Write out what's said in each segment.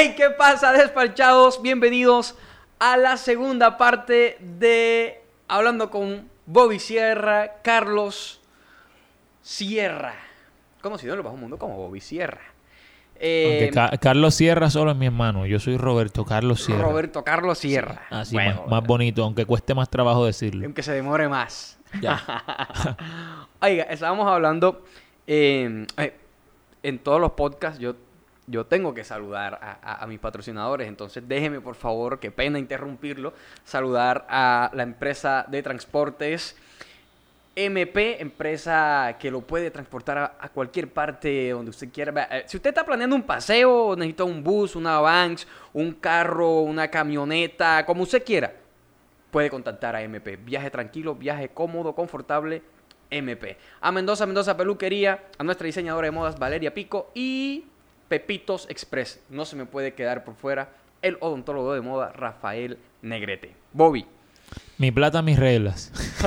Hey, ¿qué pasa, despachados? Bienvenidos a la segunda parte de Hablando con Bobby Sierra, Carlos Sierra. Conocido en el bajo mundo como Bobby Sierra. Eh, Ca- Carlos Sierra solo es mi hermano. Yo soy Roberto Carlos Sierra. Roberto Carlos Sierra. Así, Bueno, más, más bonito, aunque cueste más trabajo decirlo. Aunque se demore más. Ya. Oiga, estábamos hablando eh, eh, en todos los podcasts. Yo, yo tengo que saludar a, mis patrocinadores. Entonces, déjeme, por favor, qué pena interrumpirlo. Saludar a la empresa de transportes MP, empresa que lo puede transportar a, cualquier parte donde usted quiera. Eh, Si usted está planeando un paseo, necesita un bus, una Vans, un carro, una camioneta, como usted quiera, puede contactar a MP. Viaje tranquilo, viaje cómodo, confortable, MP. A Mendoza, Mendoza Peluquería, a nuestra diseñadora de modas Valeria Pico y Pepitos Express. No se me puede quedar por fuera el odontólogo de moda Rafael Negrete. Bobby. Mi plata, mis reglas.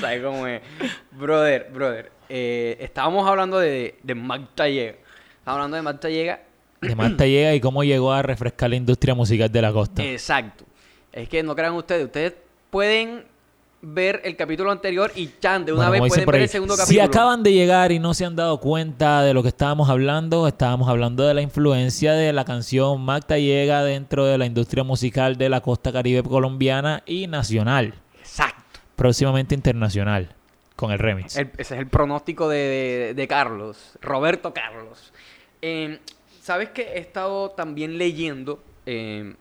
¿Sabes cómo es? Brother, brother. eh, estábamos hablando de, de Magda Llega. Estábamos hablando de Magda Llega. De Marta llega y cómo llegó a refrescar la industria musical de la costa. Exacto. Es que no crean ustedes. Ustedes pueden ver el capítulo anterior y chan, de una Bueno, vez pueden ver el segundo Si capítulo. acaban de llegar y no se han dado cuenta de lo que estábamos hablando, estábamos hablando de la influencia de la canción Magda llega dentro de la industria musical de la costa caribe colombiana y nacional, Exacto. próximamente internacional, con el remix. El- ese es el pronóstico de, de- de Carlos, Roberto Carlos. Eh, ¿Sabes que he estado también leyendo eh,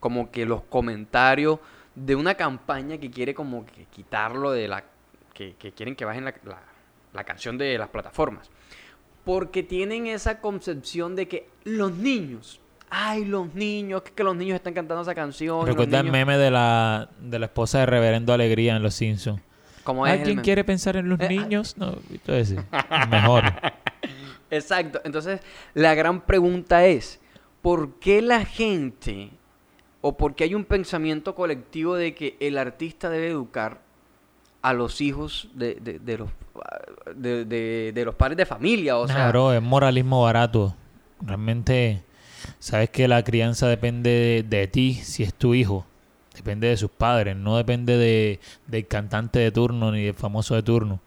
como que los comentarios de una campaña que quiere como que quitarlo de la... que, que quieren que bajen la, la- la canción de las plataformas? Porque tienen esa concepción de que los niños, ay, los niños, que, que los niños están cantando esa canción. Recuerda el niños- meme de la, de la esposa de Reverendo Alegría en Los Simpsons. ¿Cómo es el ¿Alguien quiere pensar en los Eh, ah. niños? No, entonces, mejor. Exacto. Entonces, la gran pregunta es, ¿por qué la gente o por qué hay un pensamiento colectivo de que el artista debe educar a los hijos de, de- de los, de, de- los padres de familia? O Nah, sea, bro, es moralismo barato. Realmente, sabes que la crianza depende de, ti si es tu hijo. Depende de sus padres, no depende de, del cantante de turno ni del famoso de turno.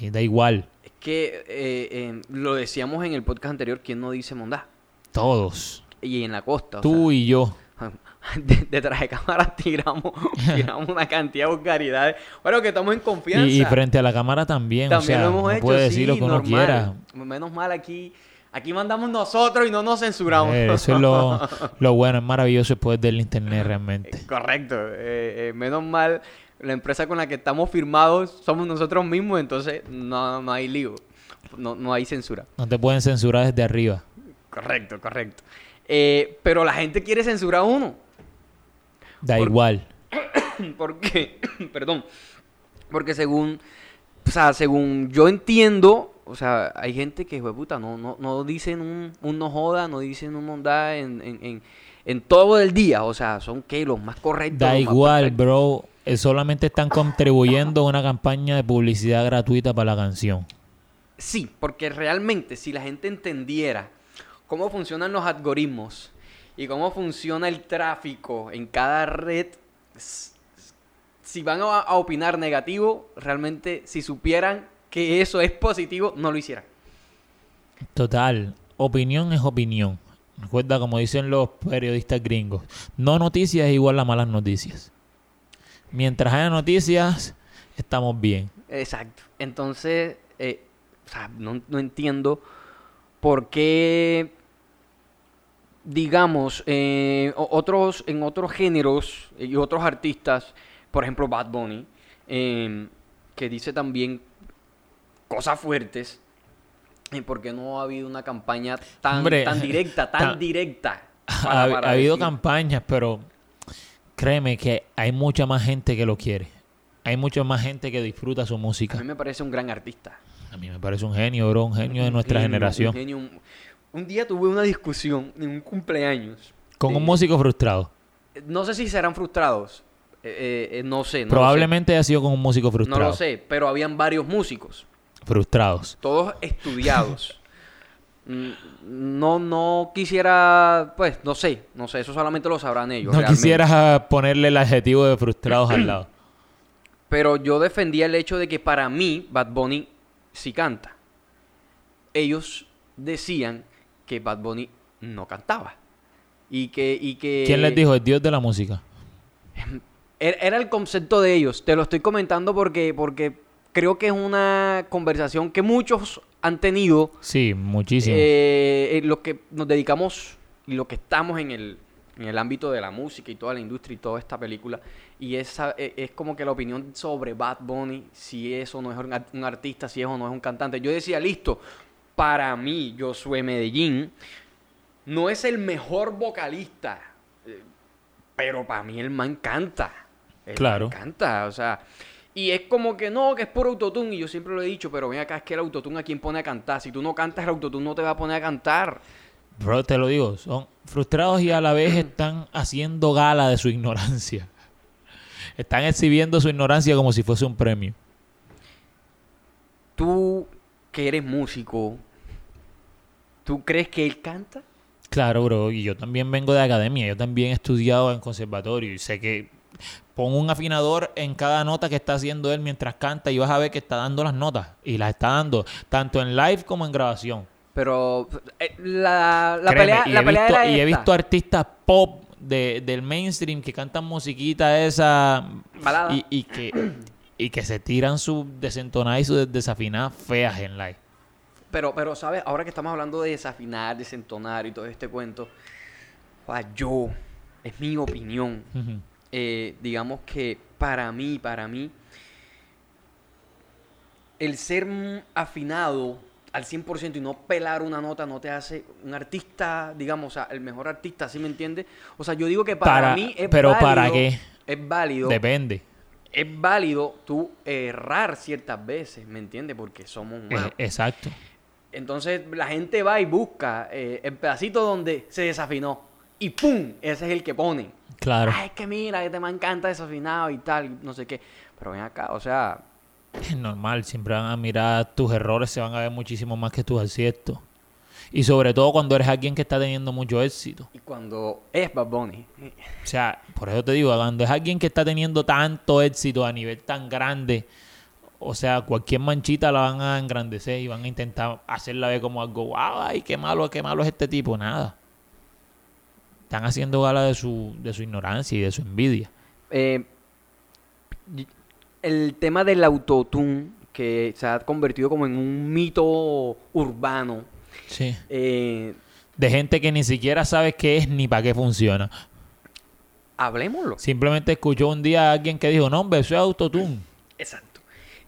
Y da igual, es que eh, eh, lo decíamos en el podcast anterior, ¿quién no dice mondá? todos. Y en la costa. o Tú y yo. Sea, de- detrás de cámara tiramos, tiramos una cantidad de vulgaridades. Bueno, que estamos en confianza. Y, y frente a la cámara también. También o sea, lo hemos no hecho, puede sí, lo que uno normal. quiera. Menos mal aquí, aquí mandamos nosotros y no nos censuramos. Eh, eso es lo, lo bueno, es maravilloso poder del internet realmente. Correcto. eh, eh, menos mal, la empresa con la que estamos firmados somos nosotros mismos, entonces no, no hay lío, no, no hay censura. No te pueden censurar desde arriba. Correcto, correcto. Eh, pero la gente quiere censurar a uno. Da igual. ¿Por qué? Perdón. Porque según, o sea, según yo entiendo, o sea, hay gente que, "Jue puta, no, no, no dicen un, un no joda, no dicen un mondá en, en, en, en todo el día. O sea, son que los más correctos. Da igual, bro. Solamente están contribuyendo a una campaña de publicidad gratuita para la canción. Sí, porque realmente si la gente entendiera cómo funcionan los algoritmos y cómo funciona el tráfico en cada red, si van a, a opinar negativo, realmente si supieran que eso es positivo, no lo hicieran. Total, opinión es opinión. Recuerda, como dicen los periodistas gringos, no noticias es igual a malas noticias. Mientras haya noticias, estamos bien. Exacto. Entonces, eh, o sea, no, no entiendo por qué, digamos, eh, otros, en otros géneros y otros artistas, por ejemplo Bad Bunny, eh, que dice también cosas fuertes, eh, ¿por qué no ha habido una campaña tan, Hombre, tan directa, tan ta- directa? Ha, para- para ha habido campañas, pero créeme que hay mucha más gente que lo quiere. Hay mucha más gente que disfruta su A música. mí me parece un gran artista. A mí me parece un genio, bro, un genio de Un nuestra genio, un generación. genio, un- día tuve una discusión en un cumpleaños. Con un Eh, músico frustrado. No sé si serán frustrados. eh, eh, eh, no sé. No Probablemente haya sido con un músico sé. frustrado. No lo sé, pero habían varios músicos. Frustrados. Todos estudiados. mm, no, no quisiera, pues, no sé, no sé, eso solamente lo sabrán ellos. No realmente. quisieras ponerle el adjetivo de frustrados al lado. Pero yo defendía el hecho de que para mí Bad Bunny sí canta. Ellos decían que Bad Bunny no cantaba. Y que, y que ¿Quién les dijo? El dios de la música. Era el concepto de ellos. Te lo estoy comentando porque, porque creo que es una conversación que muchos han tenido. Sí, muchísimo. eh, en lo que nos dedicamos y lo que estamos en el, en el ámbito de la música y toda la industria y toda esta película. Y esa, e- es como que la opinión sobre Bad Bunny, si eso no es un artista, si eso no es un cantante. Yo decía, listo, para mí, Josué Medellín, no es el mejor vocalista, eh, pero para mí el man canta. El Claro. man canta, o sea. Y es como que no, que es por autotune. Y yo siempre lo he dicho, pero ven acá, es que el autotune a quien pone a cantar. Si tú no cantas, el autotune no te va a poner a cantar. Bro, te lo digo, son frustrados y a la vez están haciendo gala de su ignorancia. Están exhibiendo su ignorancia como si fuese un premio. Tú, que eres músico, ¿tú crees que él canta? Claro, bro, y yo también vengo de academia, yo también he estudiado en conservatorio y sé que pon un afinador en cada nota que está haciendo él mientras canta y vas a ver que está dando las notas y las está dando tanto en live como en grabación. Pero eh, la, la Créeme, pelea, y, la he pelea visto, era y he visto artistas pop de- del mainstream que cantan musiquita esa Balada. y, y que y que se tiran sus desentonadas y sus desafinadas feas en live. Pero, pero, ¿sabes? Ahora que estamos hablando de desafinar, desentonar y todo este cuento, ah, yo, es mi opinión, eh, digamos que para mí, para mí, el ser afinado al 100% y no pelar una nota no te hace un artista, digamos, o sea, el mejor artista, ¿sí me entiendes? O sea, yo digo que para, Para- mí es pero válido, ¿para qué? Es válido, Depende. es válido tú errar ciertas veces, ¿me entiendes? Porque somos humanos. Eh, exacto. Entonces la gente va y busca eh, el pedacito donde se desafinó. Y ¡pum! Ese es el que pone. Claro. Ay, es que mira, este man canta desafinado y tal, no sé qué. Pero ven acá, o sea, Es normal, siempre van a mirar tus errores, se van a ver muchísimo más que tus aciertos. Y sobre todo cuando eres alguien que está teniendo mucho éxito. y cuando es Bad Bunny, O sea, por eso te digo, cuando es alguien que está teniendo tanto éxito a nivel tan grande, o sea, cualquier manchita la van a engrandecer y van a intentar hacerla ver como algo, ay, qué malo, qué malo es este tipo, nada. Están haciendo gala de su, de su ignorancia y de su envidia. eh, el tema del autotune, que se ha convertido como en un mito urbano, Sí. eh, De gente que ni siquiera sabe qué es ni para qué funciona. hablemoslo. Simplemente escuchó un día a alguien que dijo, no, hombre, eso es autotune. Exacto.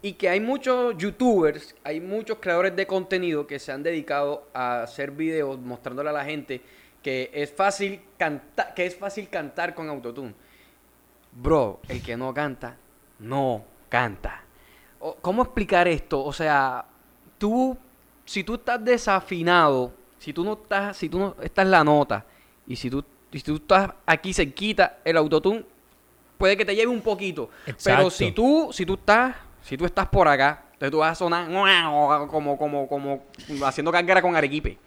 Y que hay muchos youtubers, hay muchos creadores de contenido que se han dedicado a hacer videos mostrándole a la gente que es fácil cantar, que es fácil cantar con autotune. Bro, el que no canta, no canta. ¿Cómo explicar esto? O sea, tú, si tú estás desafinado, si tú no estás, si tú no estás en la nota, y si tú, y si tú estás aquí cerquita, el autotune puede que te lleve un poquito. Pero si tú, si tú estás, si tú estás por acá, entonces tú vas a sonar como, como, como haciendo carguera con arequipe.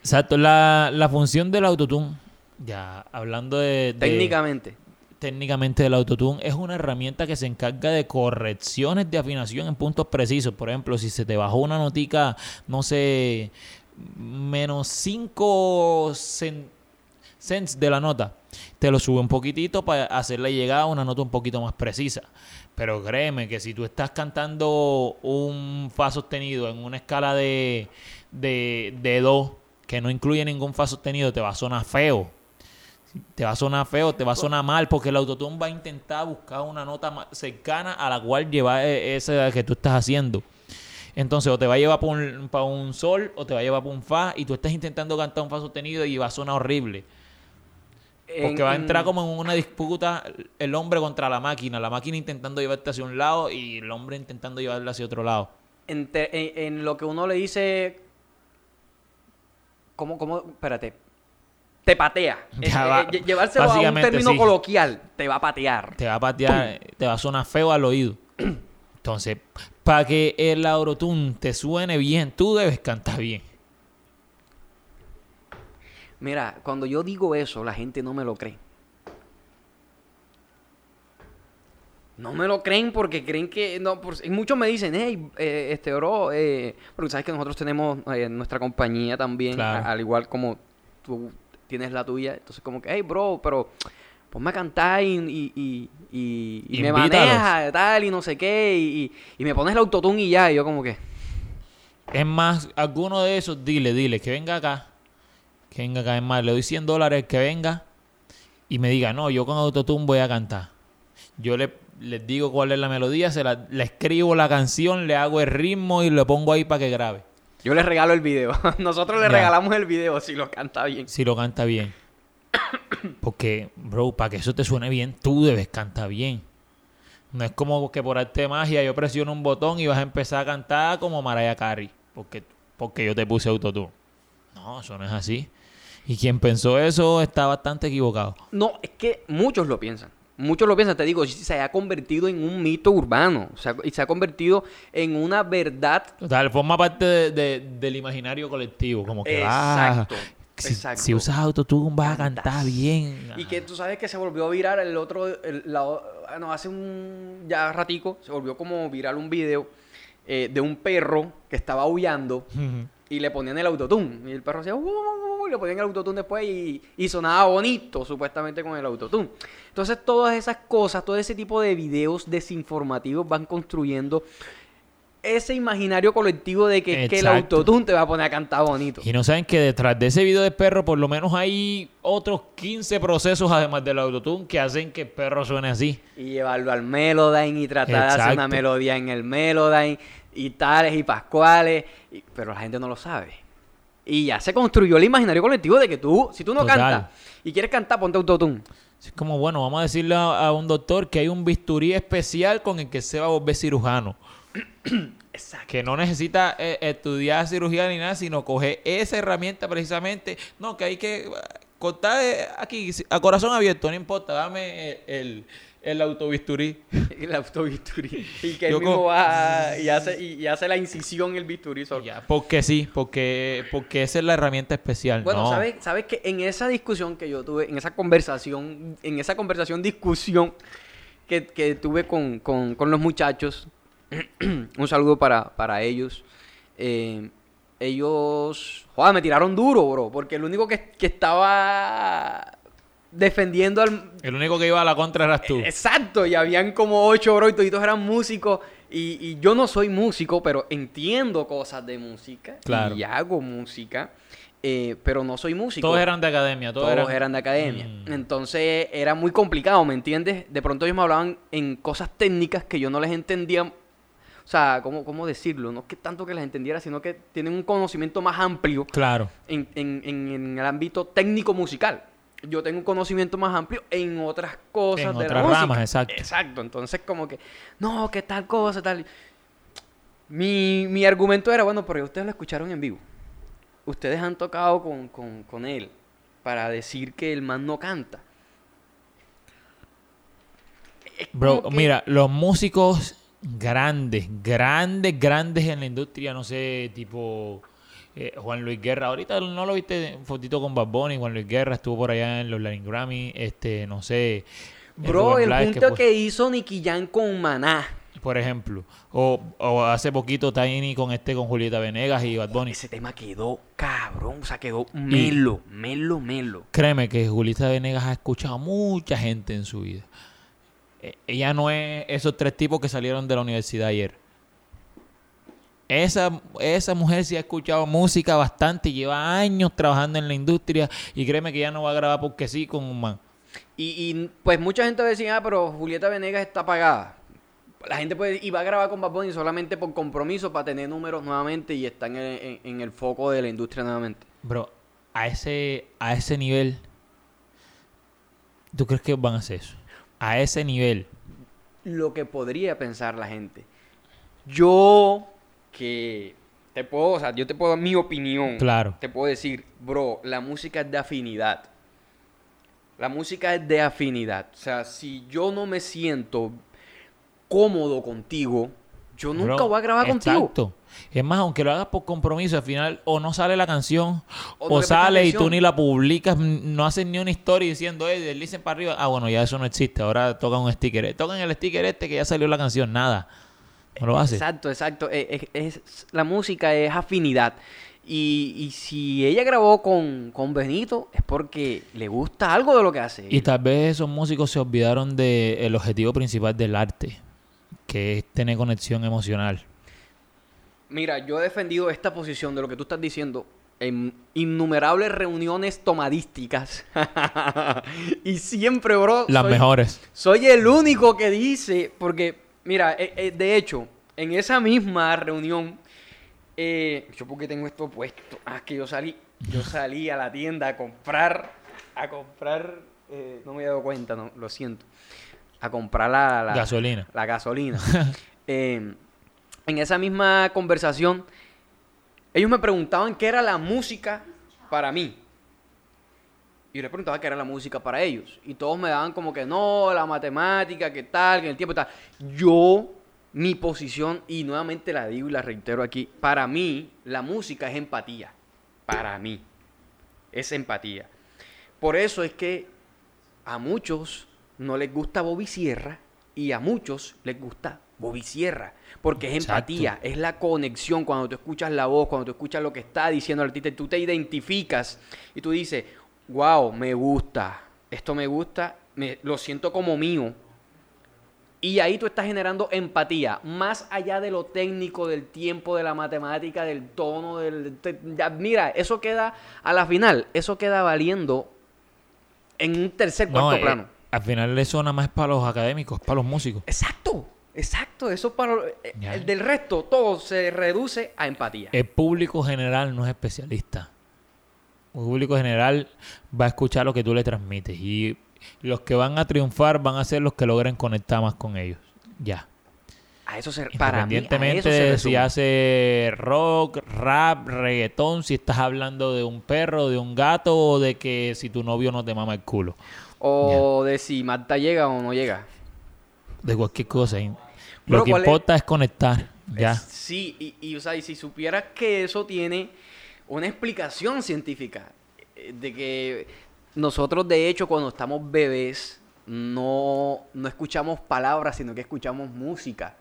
Exacto, la, la función del autotune, ya hablando de... de- Técnicamente. técnicamente del autotune es una herramienta que se encarga de correcciones de afinación en puntos precisos. Por ejemplo, si se te bajó una notica, no sé, menos 5 cents de la nota, te lo sube un poquitito para hacerle llegar a una nota un poquito más precisa. Pero créeme que si tú estás cantando un fa sostenido en una escala de, de, de do que no incluye ningún fa sostenido, te va a sonar feo te va a sonar feo, te va a sonar mal, porque el autotune va a intentar buscar una nota cercana a la cual llevar eh, esa que tú estás haciendo. Entonces, o te va a llevar para un, un sol, o te va a llevar para un fa, y tú estás intentando cantar un fa sostenido y va a sonar horrible. Porque va a en- entrar como en una disputa el hombre contra la máquina, la máquina intentando llevarte hacia un lado y el hombre intentando llevarla hacia otro lado. en, te- en- en lo que uno le dice. ¿Cómo, cómo? Espérate. Te patea. Ya Eh, eh, llevárselo a un término sí. coloquial. Te va a patear. te va a patear, te va a sonar feo al oído. Entonces, para que el autotune te suene bien, tú debes cantar bien. Mira, cuando yo digo eso, la gente no me lo cree. No me lo creen porque creen que... No, por- y muchos me dicen, hey, eh, este bro, eh", porque sabes que nosotros tenemos eh, nuestra compañía también, Claro. a- al igual como tú tienes la tuya. Entonces como que, hey, bro, pero ponme a cantar y, y, y, y- me maneja tal y no sé qué y me pones el autotune y ya. Y yo como que... Es más, alguno de esos, dile, dile, que venga acá. Que venga acá. Es más, le doy 100 dólares que venga y me diga, no, yo con Autotune voy a cantar. Yo le, les digo cuál es la melodía, se la, le escribo la canción, le hago el ritmo y le pongo ahí para que grabe. Yo le regalo el video. Nosotros le Ya. regalamos el video si lo canta bien. Si lo canta bien. Porque, bro, para que eso te suene bien, tú debes cantar bien. No es como que por arte de magia yo presiono un botón y vas a empezar a cantar como Mariah Carey. Porque, porque yo te puse autotune. No, eso no es así. Y quien pensó eso está bastante equivocado. No, es que muchos lo piensan. Muchos lo piensan, te digo, se ha convertido en un mito urbano. O sea, y se ha convertido en una verdad. Total, forma parte de- de- del imaginario colectivo. Como que Exacto. ah, si, exacto. si usas autotune vas a cantar bien. Y que tú sabes que se volvió viral el otro, el- la o- no, hace un ya ratico, se volvió como viral un video eh, de un perro que estaba aullando Ujú. Y le ponían el autotune. Y el perro hacía, "Uh, uh, uh", y le ponían el autotune después y, y sonaba bonito, supuestamente, con el autotune. Entonces, todas esas cosas, todo ese tipo de videos desinformativos van construyendo ese imaginario colectivo de que, el autotune te va a poner a cantar bonito. Y no saben que detrás de ese video de perro, por lo menos hay otros 15 procesos, además del autotune, que hacen que el perro suene así. Y llevarlo al Melodyne y tratar de hacer una melodía en el Melodyne y tales y pascuales. y- pero la gente no lo sabe. Y ya se construyó el imaginario colectivo de que tú, si tú no Total. cantas y quieres cantar, ponte autotune. Es como, bueno, vamos a decirle a, a un doctor que hay un bisturí especial con el que se va a volver cirujano. Exacto. Que no necesita eh, estudiar cirugía ni nada, sino coger esa herramienta precisamente. No, que hay que eh, cortar eh, aquí a corazón abierto, no importa, dame el, el, el autobisturí. El autobisturí. Y que él Yo mismo va y hace, y, y hace la incisión en el bisturí solo. Ya, porque sí, porque, porque esa es la herramienta especial. Bueno, no. ¿sabes, sabes que en esa discusión que yo tuve, en esa conversación, en esa conversación, discusión que, que tuve con, con- con los muchachos, un saludo para, para ellos. eh, ellos, joder, me tiraron duro, bro, porque el único que, que estaba defendiendo al... El único que iba a la contra eras tú. Exacto, y habían como ocho, bro, y todos eran músicos. Y, y yo no soy músico, pero entiendo cosas de música. Claro. Y hago música, eh, pero no soy músico. Todos eran de academia, todos, Todos eran, de academia. Mm. Entonces era muy complicado, ¿me entiendes? De pronto ellos me hablaban en cosas técnicas que yo no les entendía. O sea, ¿cómo, cómo decirlo? No es que tanto que les entendiera, sino que tienen un conocimiento más amplio Claro. en, en- en- en el ámbito técnico-musical. Yo tengo un conocimiento más amplio en otras cosas En de otras la música. ramas, exacto. Exacto. Entonces, como que, no, que tal cosa, tal. Mi, mi argumento era, bueno, pero ustedes lo escucharon en vivo. Ustedes han tocado con, con- con él para decir que el man no canta. Bro, que- mira, los músicos grandes, grandes, grandes en la industria, no sé, tipo eh, Juan Luis Guerra. Ahorita no lo viste fotito con Bad Bunny. Juan Luis Guerra estuvo por allá en los Latin Grammy. Este, no sé. eh, Bro, el punto que hizo Nicky Jam con Maná. por ejemplo. O, o hace poquito Tiny con este, con Julieta Venegas y Bad Bunny. Ese tema quedó cabrón, o sea, quedó melo, melo, melo. Créeme que Julieta Venegas ha escuchado a mucha gente en su vida. Eh, Ella no es esos tres tipos que salieron de la universidad ayer. Esa, esa mujer sí ha escuchado música bastante y lleva años trabajando en la industria y créeme que ya no va a grabar porque sí con un man. Y, y, pues mucha gente decía, ah, pero Julieta Venegas está pagada. La gente puede, y va a grabar con Bad Bunny solamente por compromiso para tener números nuevamente y está en el, en- en el foco de la industria nuevamente. Bro, a ese, a ese nivel, ¿tú crees que van a hacer eso? A ese nivel. Lo que podría pensar la gente. Yo que te puedo, o sea, yo te puedo dar mi opinión. Claro. Te puedo decir, bro, la música es de afinidad. La música es de afinidad. O sea, si yo no me siento cómodo contigo, yo nunca Bro, voy a grabar contigo. Exacto. Es más, aunque lo hagas por compromiso, al final o no sale la canción, O sale y tú ni la publicas, no haces ni una historia diciendo, eh, deslicen para arriba. Ah, bueno, ya eso no existe. Ahora tocan un sticker. Tocan el sticker este que ya salió la canción. Nada. No lo haces. Exacto, exacto. Eh, Es, es- la música es afinidad. Y, y si ella grabó con, con Benito, es porque le gusta algo de lo que hace. Y tal vez esos músicos se olvidaron del objetivo principal del arte, que es tener conexión emocional. Mira, yo he defendido esta posición de lo que tú estás diciendo en innumerables reuniones tomadísticas. y siempre, bro. Las soy- mejores. Soy el único que dice, porque, mira, eh, eh, de hecho, en esa misma reunión, eh, yo porque tengo esto puesto, ah, es que yo salí, yo salí a la tienda a comprar, a comprar, no me he dado cuenta, no, lo siento, a comprar la, la- Gasolina. La gasolina. Eh, en esa misma conversación, ellos me preguntaban qué era la música para mí. Y yo les preguntaba qué era la música para ellos. Y todos me daban como que no, la matemática, qué tal, que el tiempo tal. Yo, mi posición, y nuevamente la digo y la reitero aquí, para mí la música es empatía. Para mí. Es empatía. Por eso es que a muchos no les gusta Bobby Sierra y a muchos les gusta Bobby Sierra. Porque es Exacto. empatía, es la conexión cuando tú escuchas la voz, cuando tú escuchas lo que está diciendo el artista, tú te identificas y tú dices, wow, me gusta, esto me gusta, me, lo siento como mío. Y ahí tú estás generando empatía, más allá de lo técnico, del tiempo, de la matemática, del tono, del... te- ya, mira, eso queda, a la final, eso queda valiendo en un tercer, cuarto No, eh, plano. Al final eso nada más es para los académicos, para los músicos. Exacto, exacto, eso para... eh. El del resto, todo se reduce a empatía. El público general no es especialista. El público general va a escuchar lo que tú le transmites y los que van a triunfar van a ser los que logren conectar más con ellos. Ya. A eso se... Para mí, a eso se de si hace rock, rap, reggaetón, si estás hablando de un perro, de un gato o de que si tu novio no te mama el culo. O de si Marta llega o no llega. De cualquier cosa. Lo que importa es conectar. Ya. Es- sí, y, y, o sea, y si supieras que eso tiene una explicación científica, eh, de que nosotros de hecho cuando estamos bebés no, no escuchamos palabras, sino que escuchamos música.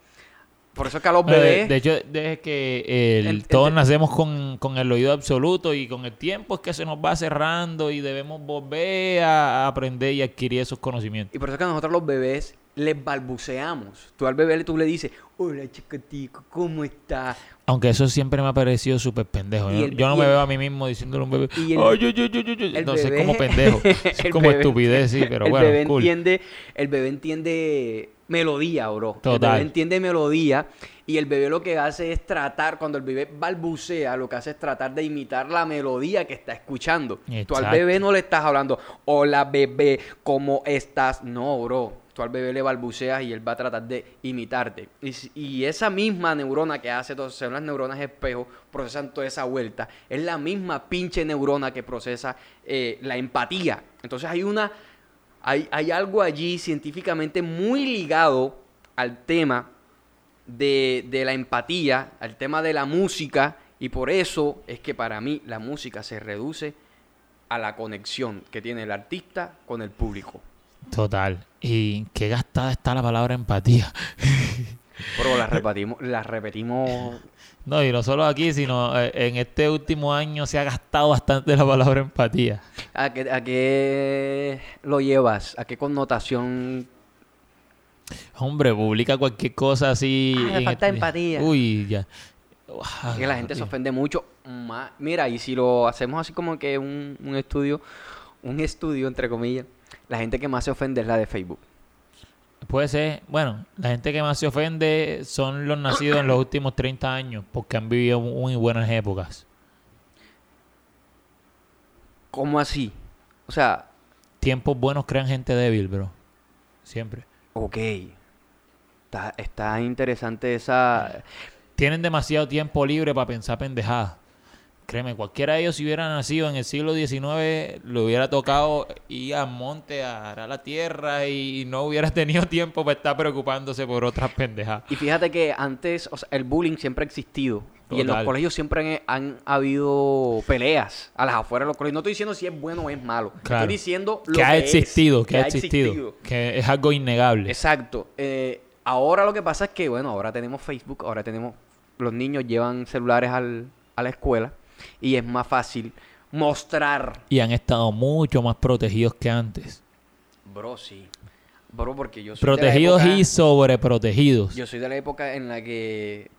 Por eso es que a los bebés... de hecho, desde que el- El- el todos nacemos con, con el oído absoluto y con el tiempo es que se nos va cerrando y debemos volver a aprender y adquirir esos conocimientos. Y por eso es que a nosotros los bebés les balbuceamos. Tú al bebé tú le dices, hola chiquitico, ¿cómo estás? Aunque eso siempre me ha parecido súper pendejo. Yo, el- yo no me el- veo a mí mismo diciéndole a un bebé, el- "Ay, yo, yo, yo, yo, yo". el Entonces bebé- es como pendejo. Es el como bebé- estupidez, sí, pero el bueno, bebé cool. entiende, el bebé entiende melodía, bro. El Total. bebé entiende melodía y el bebé lo que hace es tratar, cuando el bebé balbucea, lo que hace es tratar de imitar la melodía que está escuchando. Tú al Exacto. bebé no le estás hablando, hola bebé, ¿cómo estás? No, bro. Tú al bebé le balbuceas y él va a tratar de imitarte. Y, esa misma neurona que hace, todo, son las neuronas espejo, procesan toda esa vuelta. Es la misma pinche neurona que procesa eh, la empatía. Entonces hay una, hay, hay algo allí científicamente muy ligado al tema de, de la empatía, al tema de la música, y por eso es que para mí la música se reduce a la conexión que tiene el artista con el público. Total. Y qué gastada está la palabra empatía. Pero la repetimos, la repetimos. No, y no solo aquí, sino eh, en este último año se ha gastado bastante la palabra empatía. ¿A qué, a qué lo llevas? ¿A qué connotación? Hombre, publica cualquier cosa así. Ah, en falta este- empatía. Uy, ya. Es que la gente se ofende mucho. Mira, y si lo hacemos así como que un, un estudio, un estudio entre comillas, la gente que más se ofende es la de Facebook. Puede ser, bueno, la gente que más se ofende son los nacidos en los últimos 30 años porque han vivido muy buenas épocas. ¿Cómo así? O sea, Tiempos buenos crean gente débil, bro. Siempre. ok. Está, está interesante esa... Tienen demasiado tiempo libre para pensar pendejadas. Créeme, cualquiera de ellos si hubiera nacido en el siglo XIX, le hubiera tocado ir al monte a arar la tierra y no hubiera tenido tiempo para estar preocupándose por otras pendejas. Y fíjate que antes, o sea, el bullying siempre ha existido. Y en los colegios siempre han, han habido peleas a las afueras de los colegios. No estoy diciendo si es bueno o es malo. Claro. Estoy diciendo lo que ha es, existido, que, ha existido, que es algo innegable. Exacto. Eh, ahora lo que pasa es que, bueno, ahora tenemos Facebook, ahora tenemos... Los niños llevan celulares al- a la escuela y es más fácil mostrar... Y han estado mucho más protegidos que antes. Bro, sí. Bro, porque yo soy de la Protegidos época- y sobreprotegidos. Yo soy de la época en la que,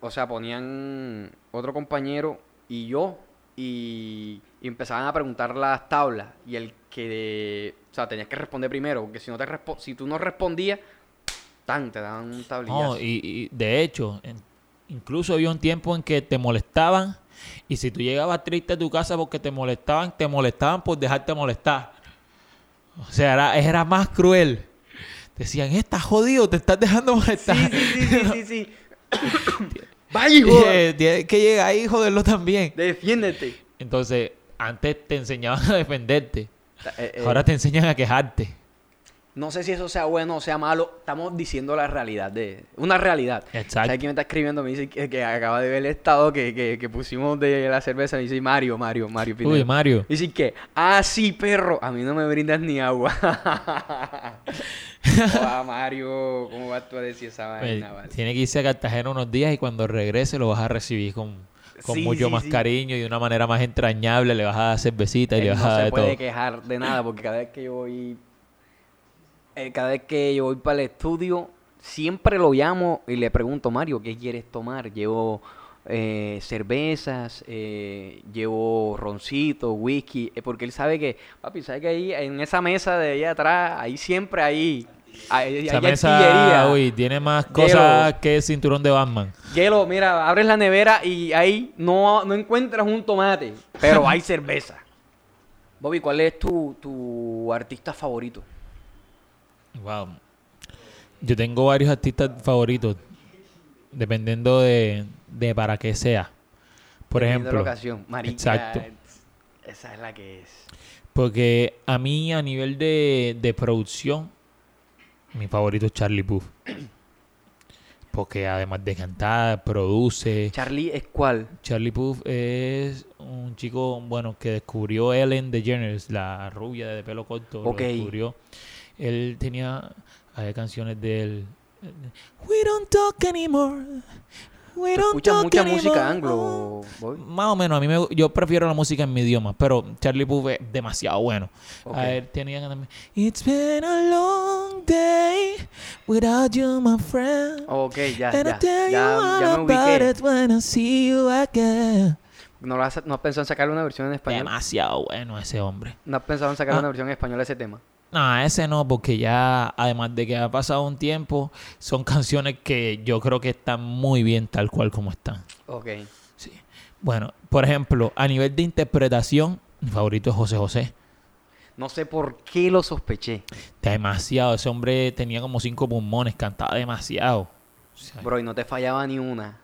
o sea, ponían otro compañero y yo y, y empezaban a preguntar las tablas y el que, o sea, tenías que responder primero, porque si no te respo- si tú no respondías, tan, te daban un tablillazo. No, y, y de hecho, en- incluso había un tiempo en que te molestaban y si tú llegabas triste a tu casa porque te molestaban, te molestaban por dejarte molestar. O sea, era, era más cruel. Decían, estás jodido, te estás dejando molestar. Sí, sí, sí, sí, sí, sí. Vaya, hijo, Tienes que llegar ahí y joderlo también. defiéndete. Entonces, antes te enseñaban a defenderte. Eh, eh, Ahora te enseñan a quejarte. No sé si eso sea bueno o sea malo. Estamos diciendo la realidad de una realidad. Exacto. ¿Sabes quién me está escribiendo? Me dice que, que acaba de ver el estado que, que, que pusimos de la cerveza. Me dice Mario, Mario, Mario Pineda. Uy, Mario. Dice que, ah, sí, perro. A mí no me brindas ni agua. Ah, Mario, ¿cómo vas tú a decir esa vaina? Pues, vale? Tiene que irse a Cartagena unos días y cuando regrese lo vas a recibir con, con Sí, mucho sí, más sí. cariño y de una manera más entrañable. Le vas a dar cervecita y le vas a no dar se de puede quejar de nada porque cada vez que yo voy eh, cada vez que yo voy para el estudio siempre lo llamo y le pregunto Mario qué quieres tomar llevo eh, cervezas eh, llevo roncito whisky porque él sabe que papi sabe que ahí en esa mesa de allá atrás ahí siempre ahí ahí, Esa mesa, uy, tiene más cosas que el cinturón de Batman. Hielo, mira, abres la nevera y ahí no, no encuentras un tomate, pero hay cerveza. Bobby, ¿cuál es tu, tu artista favorito? Wow. Yo tengo varios artistas favoritos, dependiendo de, de para qué sea. Por Dependiendo de la ejemplo, ocasión. Marica, exacto. Esa es la que es. porque a mí a nivel de, de producción, mi favorito es Charlie Puth. Porque además de cantar, produce. Charlie es cuál? Charlie Puth es un chico, bueno, que descubrió Ellen DeGeneres, la rubia de pelo corto. lo Ok. descubrió. Él tenía hay canciones de él. We don't talk anymore. We ¿Tú don't escuchas talk mucha anymore. música anglo, Bobby? Más o menos, a mí me, yo prefiero la música en mi idioma, pero Charlie Puth es demasiado bueno. Ok. A él tenía también. It's been a long day without you, my friend. Ok, ya, And ya. Ya, all ya me about ubiqué. it when I see you again. ¿No, has, ¿No has pensado en sacarle una versión en español? Demasiado bueno ese hombre. ¿No has pensado en sacarle Ah. una versión en español a ese tema? No, ese no, porque ya, además de que ha pasado un tiempo, son canciones que yo creo que están muy bien tal cual como están. Ok. Sí. Bueno, por ejemplo, a nivel de interpretación, mi favorito es José José. No sé por qué lo sospeché. Demasiado. Ese hombre tenía como cinco pulmones, cantaba demasiado. O sea, Bro, y no te fallaba ni una.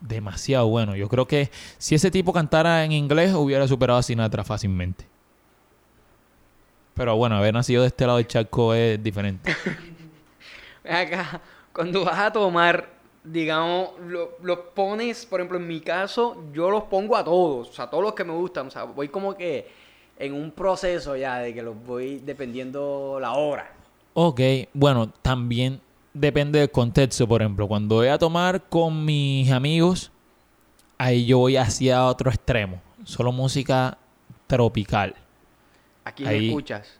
demasiado bueno. Yo creo que si ese tipo cantara en inglés, hubiera superado a Sinatra fácilmente. Pero bueno, haber nacido de este lado del charco es diferente. Acá, cuando vas a tomar, digamos, lo- los pones, por ejemplo, en mi caso, yo los pongo a todos, o sea, todos los que me gustan, o sea, voy como que en un proceso ya de que los voy dependiendo la hora. Ok, bueno, también depende del contexto. Por ejemplo, cuando voy a tomar con mis amigos, ahí yo voy hacia otro extremo. Solo música tropical. Aquí Ahí. escuchas.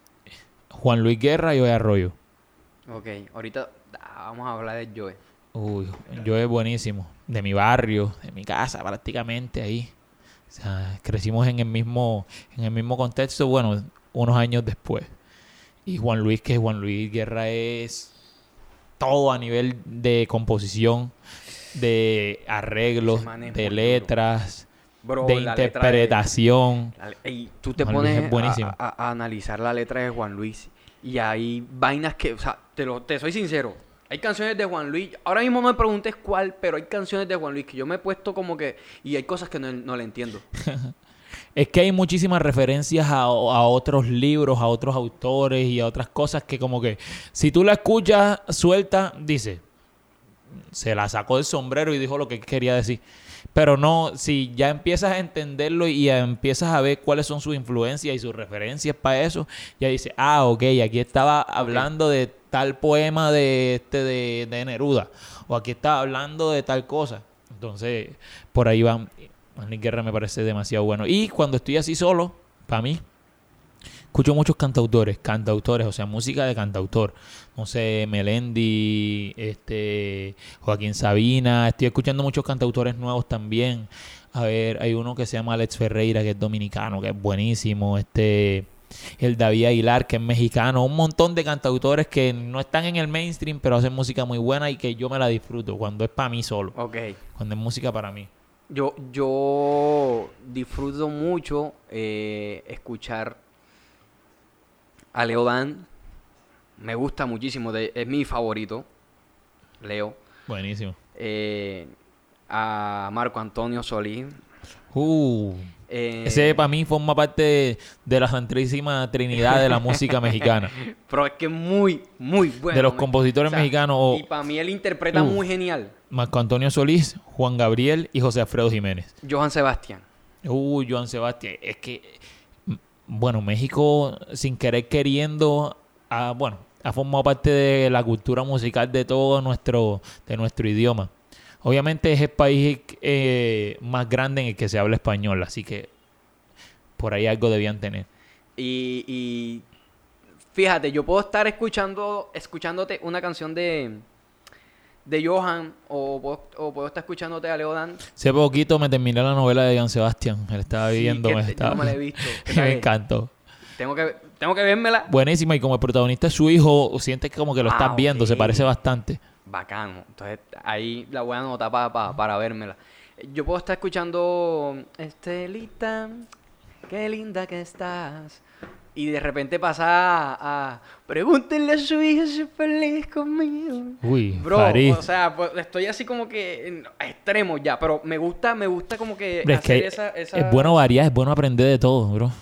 Juan Luis Guerra y Oye Arroyo. Ok, ahorita ah, vamos a hablar de Joe. Uy, yo es buenísimo. De mi barrio, de mi casa prácticamente ahí. O sea, crecimos en el mismo, en el mismo contexto, bueno, unos años después. Y Juan Luis, que Juan Luis Guerra es todo a nivel de composición, de arreglos, de letras, Bro, de la interpretación. la ey, tú te Juan pones a- a analizar la letra de Juan Luis y hay vainas que, o sea, te, lo, te soy sincero, Hay canciones de Juan Luis. Ahora mismo no me preguntes cuál, pero hay canciones de Juan Luis que yo me he puesto como que. Y hay cosas que no, no le entiendo. Es que hay muchísimas referencias a, a otros libros, a otros autores y a otras cosas que como que si tú la escuchas suelta, dice, se la sacó del sombrero y dijo lo que quería decir. Pero no, si ya empiezas a entenderlo y ya empiezas a ver cuáles son sus influencias y sus referencias para eso, ya dice, ah, ok, aquí estaba hablando de tal poema de este de, de Neruda, o aquí estaba hablando de tal cosa. Entonces, por ahí van. Nick Guerra me parece demasiado bueno. Y cuando estoy así solo, para mí, escucho muchos cantautores, cantautores, o sea, música de cantautor. No sé, Melendi, este, Joaquín Sabina. Estoy escuchando muchos cantautores nuevos también. A ver, hay uno que se llama Alex Ferreira, que es dominicano, que es buenísimo. Este, el David Aguilar, que es mexicano. Un montón de cantautores que no están en el mainstream, pero hacen música muy buena y que yo me la disfruto cuando es para mí solo. Ok. Cuando es música para mí. Yo, yo disfruto mucho eh, escuchar a Leo Dan. Me gusta muchísimo, de- es mi favorito, Leo. Buenísimo. Eh, a Marco Antonio Solís. Uh, eh, ese para mí forma parte de, la Santísima Trinidad de la música mexicana. Pero es que es muy, muy bueno. de los compositores o sea, mexicanos, Y para mí él interpreta muy genial. Marco Antonio Solís, Juan Gabriel y José Alfredo Jiménez. Johan Sebastián. Uh, Joan Sebastián. Es que, bueno, México, sin querer queriendo, ha, bueno, ha formado parte de la cultura musical de todo nuestro, de nuestro idioma. Obviamente es el país eh, más grande en el que se habla español, así que por ahí algo debían tener. Y, y fíjate, yo puedo estar escuchando, escuchándote una canción de, de Johan o puedo, o puedo estar escuchándote a Leo Dan. Hace poquito me terminé la novela de Joan Sebastián. Él estaba Sí, viendo, que me te- estaba... yo no me la he visto. ¿Qué me encantó. Tengo que, tengo que vérmela. Buenísima, y como el protagonista es su hijo, sientes que como que lo Ah, estás viendo, se parece bastante. Bacano. Entonces ahí la voy a anotar pa- pa- para vérmela. Yo puedo estar escuchando Estelita, qué linda que estás. Y de repente pasa a, a pregúntenle a su hija si es feliz conmigo. Uy, Bro, o sea, pues, estoy así como que en extremo ya, pero me gusta, me gusta como que es hacer que esa, esa- es bueno variar, es bueno aprender de todo, bro.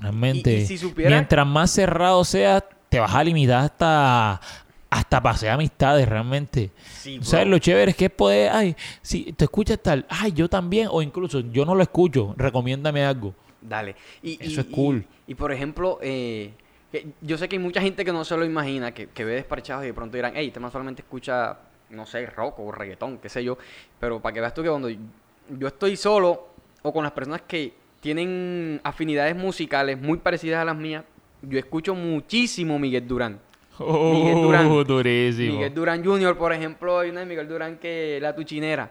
Realmente. Y- y si supiera- Mientras más cerrado seas, te vas a limitar hasta hasta pasear amistades, realmente. Sí, ¿Sabes? Lo chévere es que es poder, ay, si te escuchas tal, ay, yo también, o incluso yo no lo escucho, recomiéndame algo. Dale. Y, Eso y- es cool. Y, y, por ejemplo, eh, yo sé que hay mucha gente que no se lo imagina, que, que ve desparchados y de pronto dirán, hey, este man solamente escucha, no sé, rock o reggaetón, qué sé yo. Pero para que veas tú que cuando yo estoy solo o con las personas que tienen afinidades musicales muy parecidas a las mías, yo escucho muchísimo Miguel Durán. Miguel Durán. Oh, durísimo. Miguel Durán Jr., por ejemplo, hay una de Miguel Durán que la tuchinera.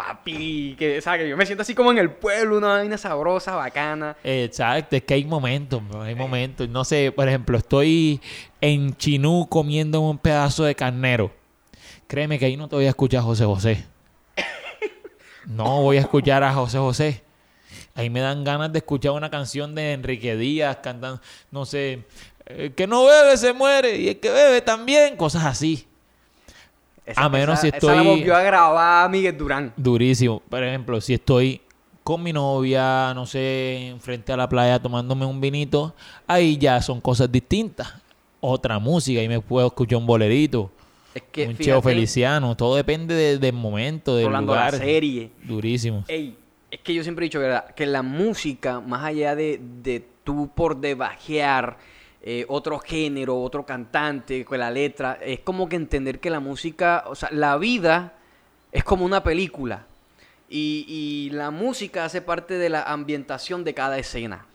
Papi, que, o sea, que yo me siento así como en el pueblo, una vaina sabrosa, bacana. Exacto, es que hay momentos, bro, hay momentos. No sé, por ejemplo, estoy en Chinú comiendo un pedazo de carnero. Créeme que ahí no te voy a escuchar a José José. No voy a escuchar a José José. Ahí me dan ganas de escuchar una canción de Enrique Díaz cantando, no sé, el que no bebe se muere y el que bebe también, cosas así. A menos si Esa la estoy- volvió a grabar Miguel Durán. Durísimo. Por ejemplo, si estoy con mi novia, no sé, frente a la playa tomándome un vinito, ahí ya son cosas distintas. Otra música, y me puedo escuchar un bolerito, Es que, un Cheo Feliciano, todo depende de- del momento, del Rolando lugar. la serie. Durísimo. Ey, es que yo siempre he dicho ¿verdad? que la música, más allá de, de tú por debajear eh, otro género, otro cantante, con la letra, es como que entender que la música, o sea, la vida es como una película. Y, y la música hace parte de la ambientación de cada escena.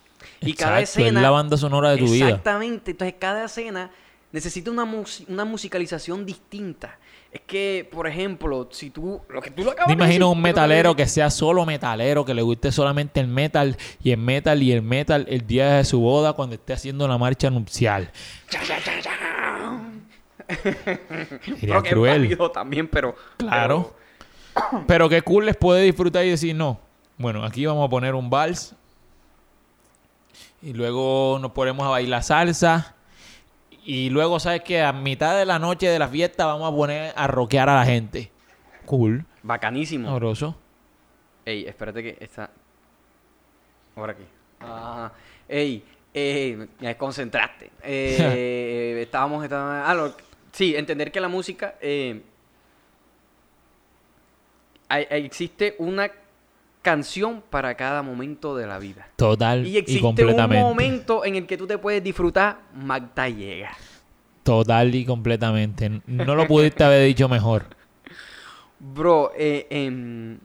Y cada Exacto, es escena. la banda sonora de tu vida. Exactamente. Entonces, cada escena necesita una, mus- una musicalización distinta. Es que, por ejemplo, si tú. Lo que tú lo acabas Me de imagino decir, un que de metalero que sea solo metalero, que le guste solamente el metal y el metal y el metal el día de su boda cuando esté haciendo la marcha nupcial. Cha, cha, cha. Sería Creo que es cruel. válido también, pero. Claro. Pero qué cool les puede disfrutar y decir, no. Bueno, aquí vamos a poner un vals. Y luego nos ponemos a bailar salsa. Y luego, ¿sabes que A mitad de la noche de la fiesta vamos a poner a rockear a la gente. Cool. Bacanísimo. Sabroso. Ey, espérate que está. Ahora aquí. Ajá. Ey, eh, me desconcentraste. Eh, estábamos, estábamos- ah, lo- sí, entender que la música eh, hay- existe una canción para cada momento de la vida. Total Y y, existe completamente. un momento en el que tú te puedes disfrutar, Magda llega. Total y completamente. No lo pudiste haber dicho mejor. Bro, eh, en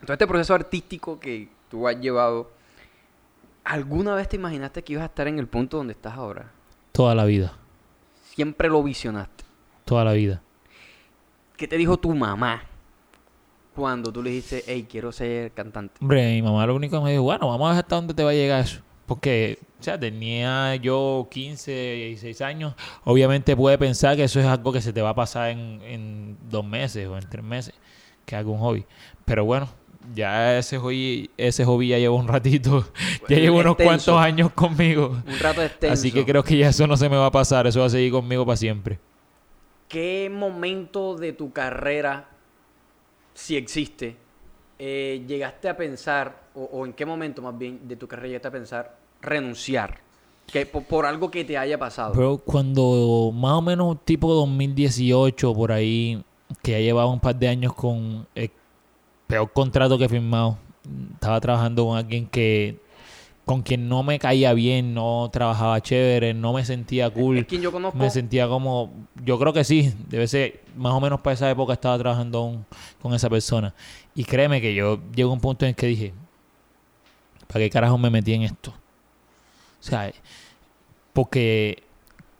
todo este proceso artístico que tú has llevado, ¿alguna vez te imaginaste que ibas a estar en el punto donde estás ahora? Toda la vida. Siempre lo visionaste. Toda la vida. ¿Qué te dijo tu mamá cuando tú le dijiste, hey, quiero ser cantante? Hombre, mi mamá lo único que me dijo, bueno, vamos a ver hasta dónde te va a llegar eso. Porque, o sea, tenía yo 15, 16 años. Obviamente puede pensar que eso es algo que se te va a pasar en, en dos meses o en tres meses, que haga un hobby. Pero bueno, ya ese hobby, ese hobby ya lleva un ratito, ya lleva unos Extenso. cuantos años conmigo. Un rato extenso. Así que creo que ya eso no se me va a pasar, eso va a seguir conmigo para siempre. ¿Qué momento de tu carrera, si existe, eh, llegaste a pensar, o, o en qué momento más bien de tu carrera llegaste a pensar renunciar? Que, por, algo que te haya pasado. Bro, cuando más o menos tipo 2018, por ahí, que ya llevaba un par de años con el peor contrato que he firmado, estaba trabajando con alguien que con quien no me caía bien, no trabajaba chévere, no me sentía cool. es quien yo conozco. Me sentía como, yo creo que sí, debe ser, más o menos para esa época estaba trabajando con esa persona. Y créeme que yo llego a un punto en el que dije, ¿para qué carajo me metí en esto? O sea, porque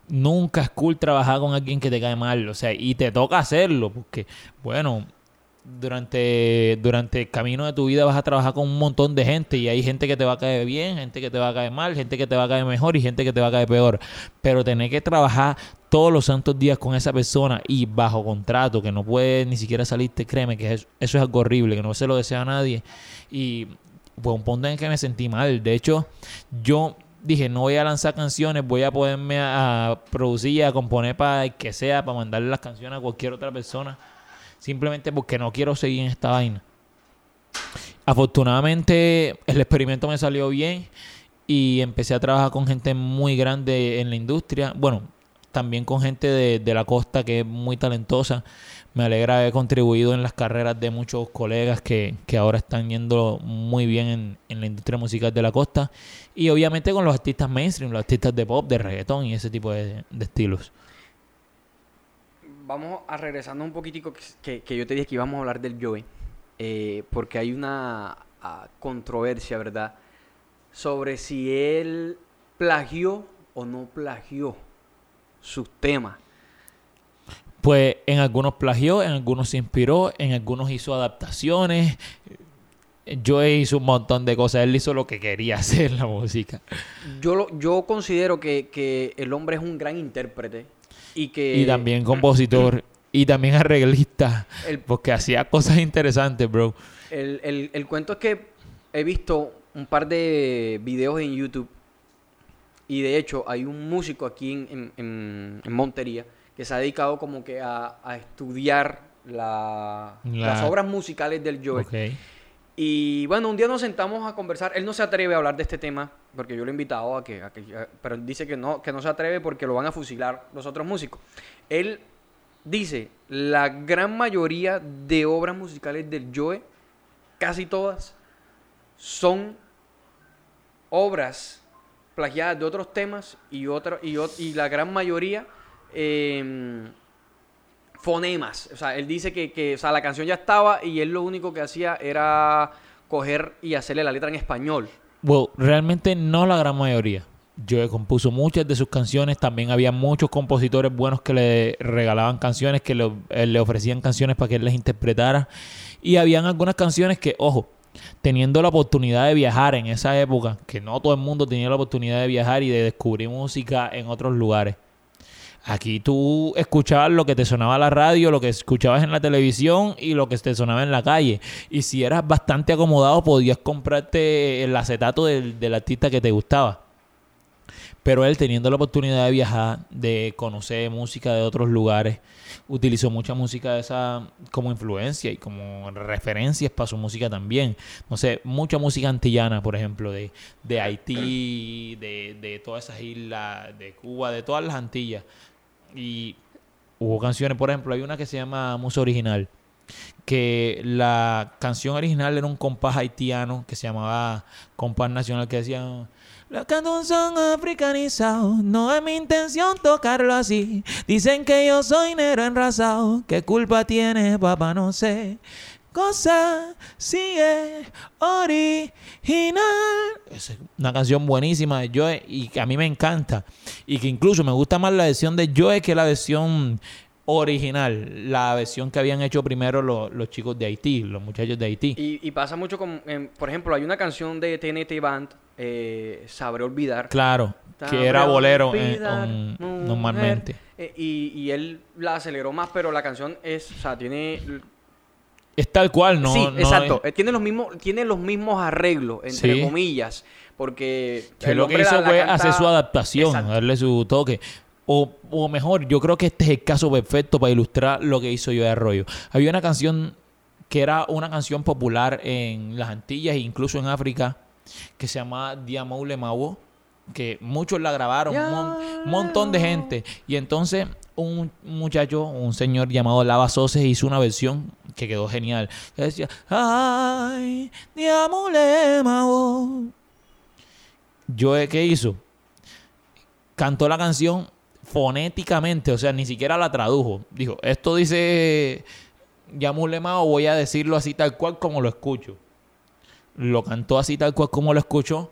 nunca es cool trabajar con alguien que te cae mal, o sea, y te toca hacerlo, porque, bueno, durante, durante el camino de tu vida vas a trabajar con un montón de gente y hay gente que te va a caer bien, gente que te va a caer mal, gente que te va a caer mejor y gente que te va a caer peor. Pero tener que trabajar todos los santos días con esa persona y bajo contrato, que no puedes ni siquiera salirte, créeme que eso, es algo horrible, que no se lo desea a nadie. Y fue un punto en que me sentí mal. De hecho, yo dije, no voy a lanzar canciones, voy a ponerme a, a producir a componer para el que sea, para mandarle las canciones a cualquier otra persona simplemente porque no quiero seguir en esta vaina. Afortunadamente el experimento me salió bien y empecé a trabajar con gente muy grande en la industria. Bueno, también con gente de, de la costa que es muy talentosa. Me alegra haber contribuido en las carreras de muchos colegas que, que ahora están yendo muy bien en, en la industria musical de la costa. Y obviamente con los artistas mainstream, los artistas de pop, de reggaetón y ese tipo de, de estilos. Vamos a regresando un poquitico que, que- yo te dije que íbamos a hablar del Joey. eh, porque hay una ah, controversia, ¿verdad? Sobre si él plagió o no plagió sus temas. Pues en algunos plagió, en algunos se inspiró, en algunos hizo adaptaciones. Joe hizo un montón de cosas. Él hizo lo que quería hacer la música. Yo, lo- yo considero que, que el hombre es un gran intérprete y que... y también compositor. y también arreglista. El, Porque hacía cosas interesantes, bro. el- el- el cuento es que he visto un par de videos en YouTube y de hecho hay un músico aquí en, en- Montería que se ha dedicado como que a, a estudiar la- La- las obras musicales del Joe. Ok. Y bueno, un día nos sentamos a conversar. Él no se atreve a hablar de este tema porque yo lo he invitado a que, a que- pero dice que no, que no se atreve porque lo van a fusilar los otros músicos. Él dice, la gran mayoría de obras musicales del Joe, casi todas, son obras plagiadas de otros temas y, otra, y, y la gran mayoría em, fonemas. O sea, él dice que, que, o sea, la canción ya estaba y él lo único que hacía era coger y hacerle la letra en español. Bueno, realmente no la gran mayoría. Joe compuso muchas de sus canciones. También había muchos compositores buenos que le regalaban canciones, que le, eh, le ofrecían canciones para que él las interpretara. Y habían algunas canciones que, ojo, teniendo la oportunidad de viajar en esa época, que no todo el mundo tenía la oportunidad de viajar y de descubrir música en otros lugares. Aquí tú escuchabas lo que te sonaba la radio, lo que escuchabas en la televisión y lo que te sonaba en la calle. Y si eras bastante acomodado, podías comprarte el acetato del, del artista que te gustaba. Pero él, teniendo la oportunidad de viajar, de conocer música de otros lugares, utilizó mucha música de esa como influencia y como referencias para su música también. No sé, mucha música antillana, por ejemplo, de, de Haití, de, de todas esas islas, de Cuba, de todas las Antillas. Y hubo canciones, por ejemplo, hay una que se llama Musa Original, que la canción original era un compás haitiano que se llamaba compás nacional que decía los cantos son africanizados, no es mi intención tocarlo así. Dicen que yo soy negro enrasado, ¿qué culpa tiene papá? No sé. Cosa sigue original. Es una canción buenísima de Joe y que a mí me encanta. Y que incluso me gusta más la versión de Joe que la versión original, la versión que habían hecho primero los, los chicos de Haití, los muchachos de Haití. Y, y pasa mucho con, por ejemplo, hay una canción de TNT Band, eh, Sabré Olvidar. Claro, que era bolero eh, olvidar, normalmente. Eh, y, y él la aceleró más, pero la canción es, o sea, tiene... Es tal cual, ¿no? sí, no exacto. es- Eh, tiene, los mismos, tiene los mismos arreglos, entre Sí. comillas, porque... que lo que hizo fue canta- hacer su adaptación, Exacto. darle su toque. O, o mejor, yo creo que este es el caso perfecto para ilustrar lo que hizo Joe Arroyo. Había una canción que era una canción popular en las Antillas e incluso en África que se llama Diamoule Mawo, que muchos la grabaron, un, mon- un montón de gente. Y entonces un muchacho, un señor llamado Lava Soses hizo una versión que quedó genial. Decía, ay. Joe, ¿qué hizo? Cantó la canción fonéticamente, o sea, ni siquiera la tradujo. Dijo, esto dice Yamule Mao, voy a decirlo así tal cual como lo escucho. Lo cantó así tal cual como lo escuchó.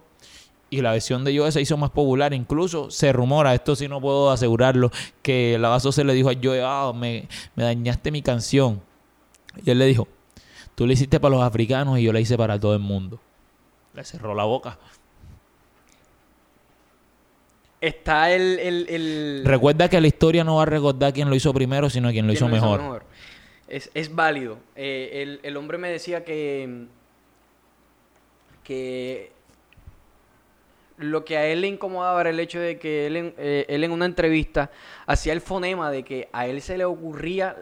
Y la versión de Joe se hizo más popular. Incluso se rumora, esto sí no puedo asegurarlo, que la se le dijo a Joe, ah, me, me dañaste mi canción. Y él le dijo, tú la hiciste para los africanos y yo la hice para todo el mundo. Le cerró la boca. Está el... el, el- Recuerda que la historia no va a recordar quién lo hizo primero, sino quién lo ¿Quién hizo mejor. Es, es válido. Eh, el, el hombre me decía que, que lo que a él le incomodaba era el hecho de que él en, eh, él en una entrevista hacía el fonema de que a él se le ocurría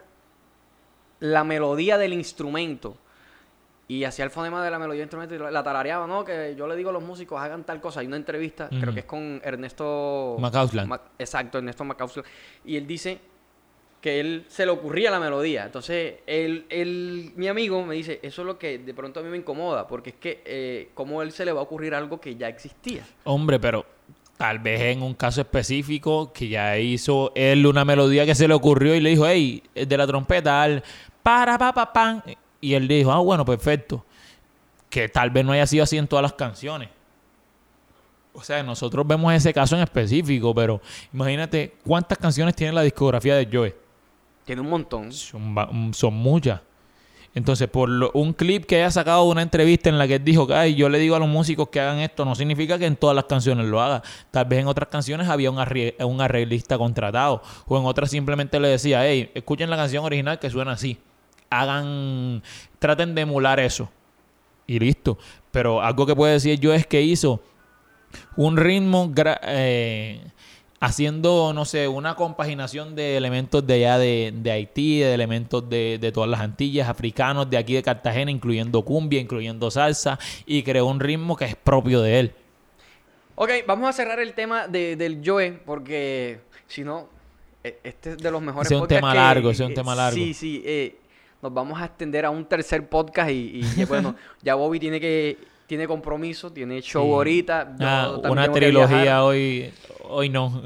la melodía del instrumento y hacía el fonema de la melodía del instrumento y la- tarareaba, ¿no? Que yo le digo a los músicos hagan tal cosa. Hay una entrevista, creo que es con Ernesto... Macausland. Ma- exacto, Ernesto Macausland. Y él dice que él se le ocurría la melodía. Entonces, él, él- mi amigo me dice, eso es lo que de pronto a mí me incomoda, porque es que eh, cómo él se le va a ocurrir algo que ya existía. Hombre, pero tal vez en un caso específico que ya hizo él una melodía que se le ocurrió y le dijo, hey, de la trompeta, al para, pa, pa, pan. Y él dijo, ah, bueno, perfecto. Que tal vez no haya sido así en todas las canciones. O sea, nosotros vemos ese caso en específico, pero imagínate cuántas canciones tiene la discografía de Joe. Tiene un montón. Son, muchas. Entonces, por un clip que haya sacado de una entrevista en la que él dijo que "Ay, yo le digo a los músicos que hagan esto, no significa que en todas las canciones lo haga. Tal vez en otras canciones había un, arreglista contratado. O en otras simplemente le decía, hey, escuchen la canción original que suena así. Hagan, traten de emular eso. Y listo. Pero algo que puedo decir yo es que hizo un ritmo eh, haciendo, no sé, una compaginación de elementos de allá de, de Haití, de elementos de, de todas las Antillas, africanos, de aquí de Cartagena, incluyendo cumbia, incluyendo salsa, y creó un ritmo que es propio de él. Ok, vamos a cerrar el tema de- del Joe, porque si no, e- este es de los mejores es un tema que- largo, es un eh, tema largo. Sí, sí. eh, nos vamos a extender a un tercer podcast y, y, bueno, ya Bobby tiene que tiene compromiso, tiene show Sí. ahorita. yo Ah, una trilogía hoy, hoy no.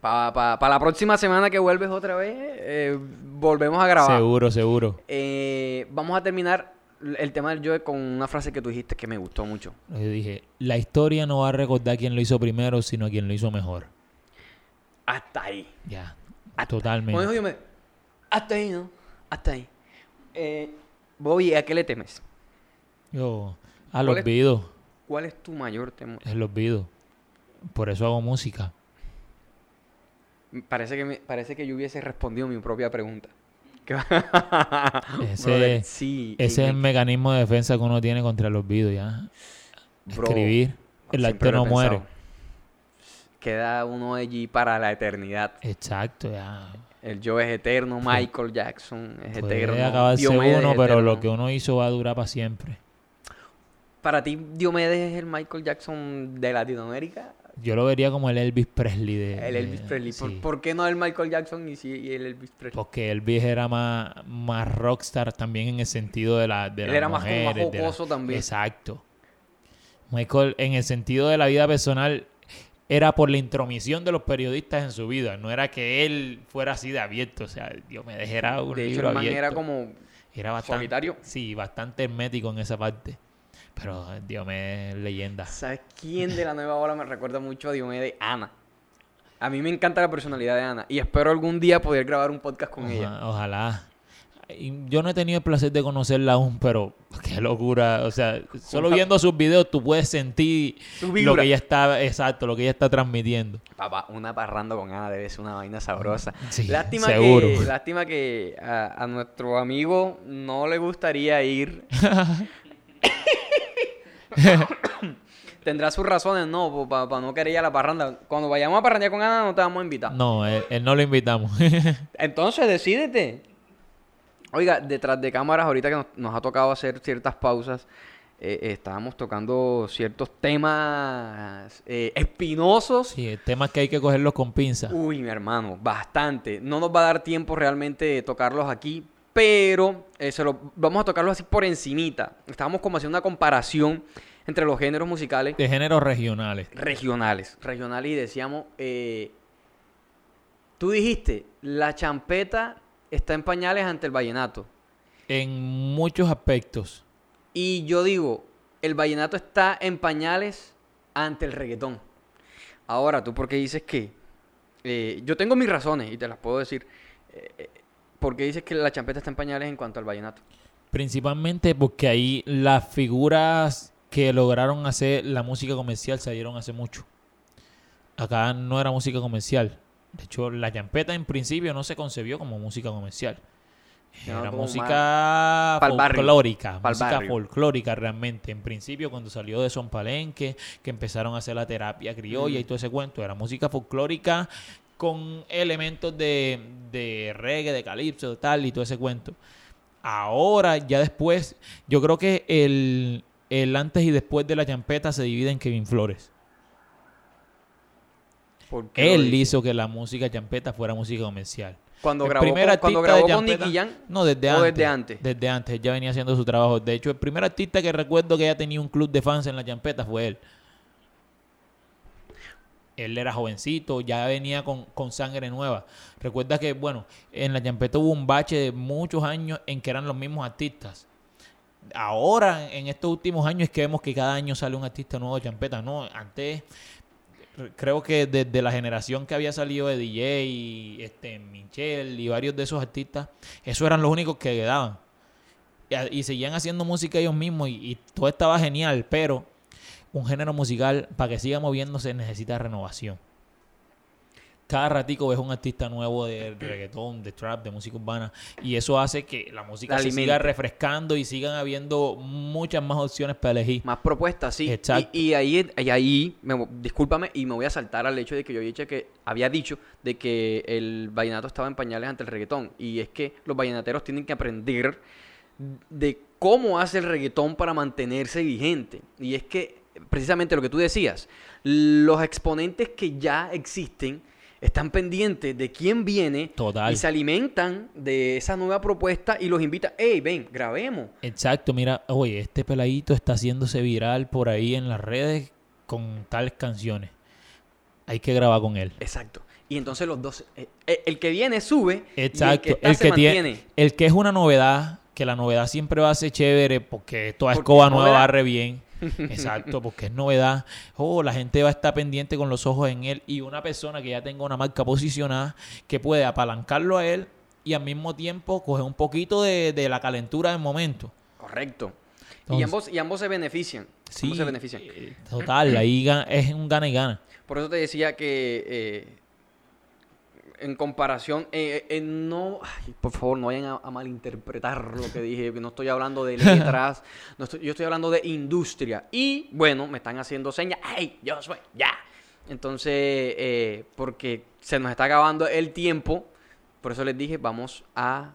Para la próxima semana que vuelves otra vez, eh, volvemos a grabar. seguro, seguro. Eh, vamos a terminar el tema del Joe con una frase que tú dijiste que me gustó mucho. Yo dije, la historia no va a recordar quién lo hizo primero, sino quién lo hizo mejor. Hasta ahí. Ya, Hasta- totalmente. Yo, me- hasta ahí, ¿no? Hasta ahí. Eh, Bobby, ¿a qué le temes? Yo, al ¿Cuál es- olvido, ¿Cuál es tu mayor temor? el olvido. Por eso hago música. Parece que, me- parece que yo hubiese respondido mi propia pregunta. Ese- Brother, sí. Ese es el me- mecanismo de defensa que uno tiene contra el olvido, ya. Bro, Escribir, el arte no muere. pensado. queda uno allí para la eternidad. Exacto, ya. El yo es eterno, Michael Jackson es Puede eterno. acabarse uno, es pero lo que uno hizo va a durar para siempre. Para ti, Diomedes es el Michael Jackson de Latinoamérica. Yo lo vería como el Elvis Presley de... El Elvis Presley. ¿Por, sí. por qué no el Michael Jackson y sí y el Elvis Presley? Porque Elvis era más, más rockstar también en el sentido de la de Él las era más como más la- jocoso también. Exacto. Michael, en el sentido de la vida personal, era por la intromisión de los periodistas en su vida. No era que él fuera así de abierto. O sea, Dios me dejara un de hecho, el man abierto. era como Era bastante, solitario. Sí, bastante hermético en esa parte. Pero Dios me leyenda. ¿Sabes quién de la nueva ola me recuerda mucho a Diomedes? Ana. A mí me encanta la personalidad de Ana y espero algún día poder grabar un podcast con ella. Oja- Ojalá. Yo no he tenido el placer de conocerla aún, pero qué locura. O sea, solo viendo sus videos tú puedes sentir lo que ella está, exacto, lo que ella está transmitiendo. Papá, una parranda con Ana debe ser una vaina sabrosa. Sí, lástima seguro. que, lástima que a, a nuestro amigo no le gustaría ir. Tendrá sus razones, no, para no querer ir a la parranda. Cuando vayamos a parrandear con Ana no te vamos a invitar. No, él, él no lo invitamos. Entonces, decídete. Oiga, detrás de cámaras, ahorita que nos, nos ha tocado hacer ciertas pausas, eh, eh, estábamos tocando ciertos temas eh, espinosos. sí, temas que hay que cogerlos con pinza. Uy, mi hermano, bastante. No nos va a dar tiempo realmente de tocarlos aquí, pero eh, se lo, vamos a tocarlos así por encimita. Estábamos como haciendo una comparación entre los géneros musicales De géneros regionales. regionales. Regionales y decíamos, eh, tú dijiste, la champeta está en pañales ante el vallenato. En muchos aspectos. Y yo digo, el vallenato está en pañales ante el reggaetón. Ahora, ¿tú por qué dices que? Eh, yo tengo mis razones y te las puedo decir. Eh, eh, ¿Por qué dices que la champeta está en pañales en cuanto al vallenato? Principalmente porque ahí las figuras que lograron hacer la música comercial salieron hace mucho. Acá no era música comercial. De hecho, la champeta en principio no se concebió como música comercial. No, Era música folclórica, música folclórica realmente. En principio, cuando salió de Son Palenque, que empezaron a hacer la terapia criolla Mm. y todo ese cuento, era música folclórica con elementos de, de reggae, de calipso, tal y todo ese cuento. Ahora, ya después, yo creo que el, el antes y después de la champeta se divide en Kevin Flores. ¿Por qué lo Él hizo que la música champeta fuera música comercial. Cuando El grabó, primer con, cuando grabó Nicky Jam, No, desde ¿O antes. desde antes? Desde antes, ya venía haciendo su trabajo. De hecho, el primer artista que recuerdo que ya tenía un club de fans en la champeta fue él. Él era jovencito, ya venía con, con sangre nueva. Recuerda que, bueno, en la champeta hubo un bache de muchos años en que eran los mismos artistas. Ahora, en estos últimos años, es que vemos que cada año sale un artista nuevo de champeta. No, antes creo que desde la generación que había salido de DJ, y, este, Michelle y varios de esos artistas, esos eran los únicos que quedaban. Y, seguían haciendo música ellos mismos y, y todo estaba genial, pero un género musical para que siga moviéndose necesita renovación. Cada ratico ves un artista nuevo de reggaetón, de trap, de música urbana y eso hace que la música La se siga refrescando y sigan habiendo muchas más opciones para elegir. más propuestas, sí. Exacto. Y, y ahí, y ahí me discúlpame, y me voy a saltar al hecho de que yo había dicho que, había dicho de que el vallenato estaba en pañales ante el reggaetón. Y es que los vallenateros tienen que aprender de cómo hace el reggaetón para mantenerse vigente. Y es que, precisamente lo que tú decías, los exponentes que ya existen están pendientes de quién viene Total. y se alimentan de esa nueva propuesta y los invitan, hey, ven, grabemos. Exacto, mira, oye, este peladito está haciéndose viral por ahí en las redes con tales canciones. Hay que grabar con él. Exacto. Y entonces los dos, eh, eh, el que viene sube Exacto, y el que, está se tiene, el que es una novedad, que la novedad siempre va a ser chévere porque toda Porque escoba es nueva barre bien. Exacto, porque es novedad. Oh, la gente va a estar pendiente con los ojos en él y una persona que ya tenga una marca posicionada que puede apalancarlo a él y al mismo tiempo coger un poquito de, de la calentura del momento. Correcto. y, ambos, y ambos se benefician. Sí, ambos se benefician. eh, total, ahí es un gana y gana. Por eso te decía que eh, en comparación, eh, eh, no, ay, por favor, no vayan a, a malinterpretar lo que dije, que no estoy hablando de letras, no estoy- yo estoy hablando de industria. Y bueno, me están haciendo señas, ¡ay, yo soy, ya! Entonces, eh, porque se nos está acabando el tiempo, por eso les dije, vamos a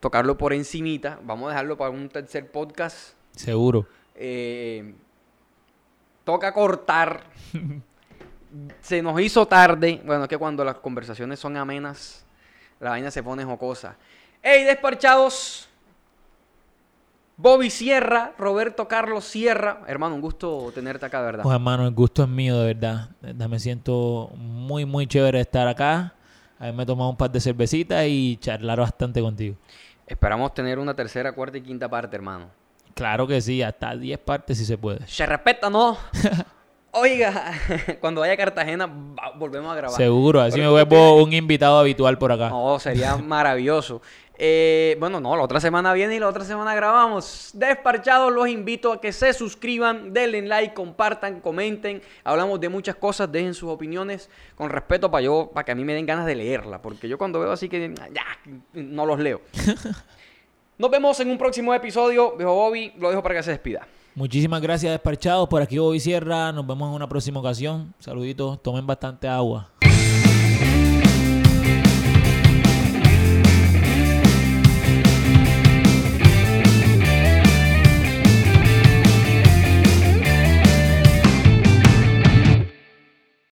tocarlo por encimita, vamos a dejarlo para un tercer podcast. Seguro. Eh, toca cortar. se nos hizo tarde. Bueno, es que cuando las conversaciones son amenas, la vaina se pone jocosa. ¡Ey, despachados! Bobby Sierra, Roberto Carlos Sierra. Hermano, un gusto tenerte acá, de verdad. Pues hermano, el gusto es mío, de verdad. De me siento muy, muy chévere estar acá. Haberme tomado un par de cervecitas y charlar bastante contigo. Esperamos tener una tercera, cuarta y quinta parte, hermano. Claro que sí, hasta 10 partes si se puede. Se respeta, ¿no? Oiga, cuando vaya a Cartagena volvemos a grabar. Seguro, así Pero me vuelvo un invitado habitual por acá. No, sería maravilloso. Eh, bueno, no, la otra semana viene y la otra semana grabamos. Desparchados, los invito a que se suscriban, denle like, compartan, comenten. Hablamos de muchas cosas, dejen sus opiniones con respeto para yo, para que a mí me den ganas de leerla. Porque yo cuando veo así que ya, no los leo. Nos vemos en un próximo episodio. Viejo Bobby, lo dejo para que se despida. Muchísimas gracias, despachados. Por aquí Bobby Sierra. Nos vemos en una próxima ocasión. Saluditos. Tomen bastante agua.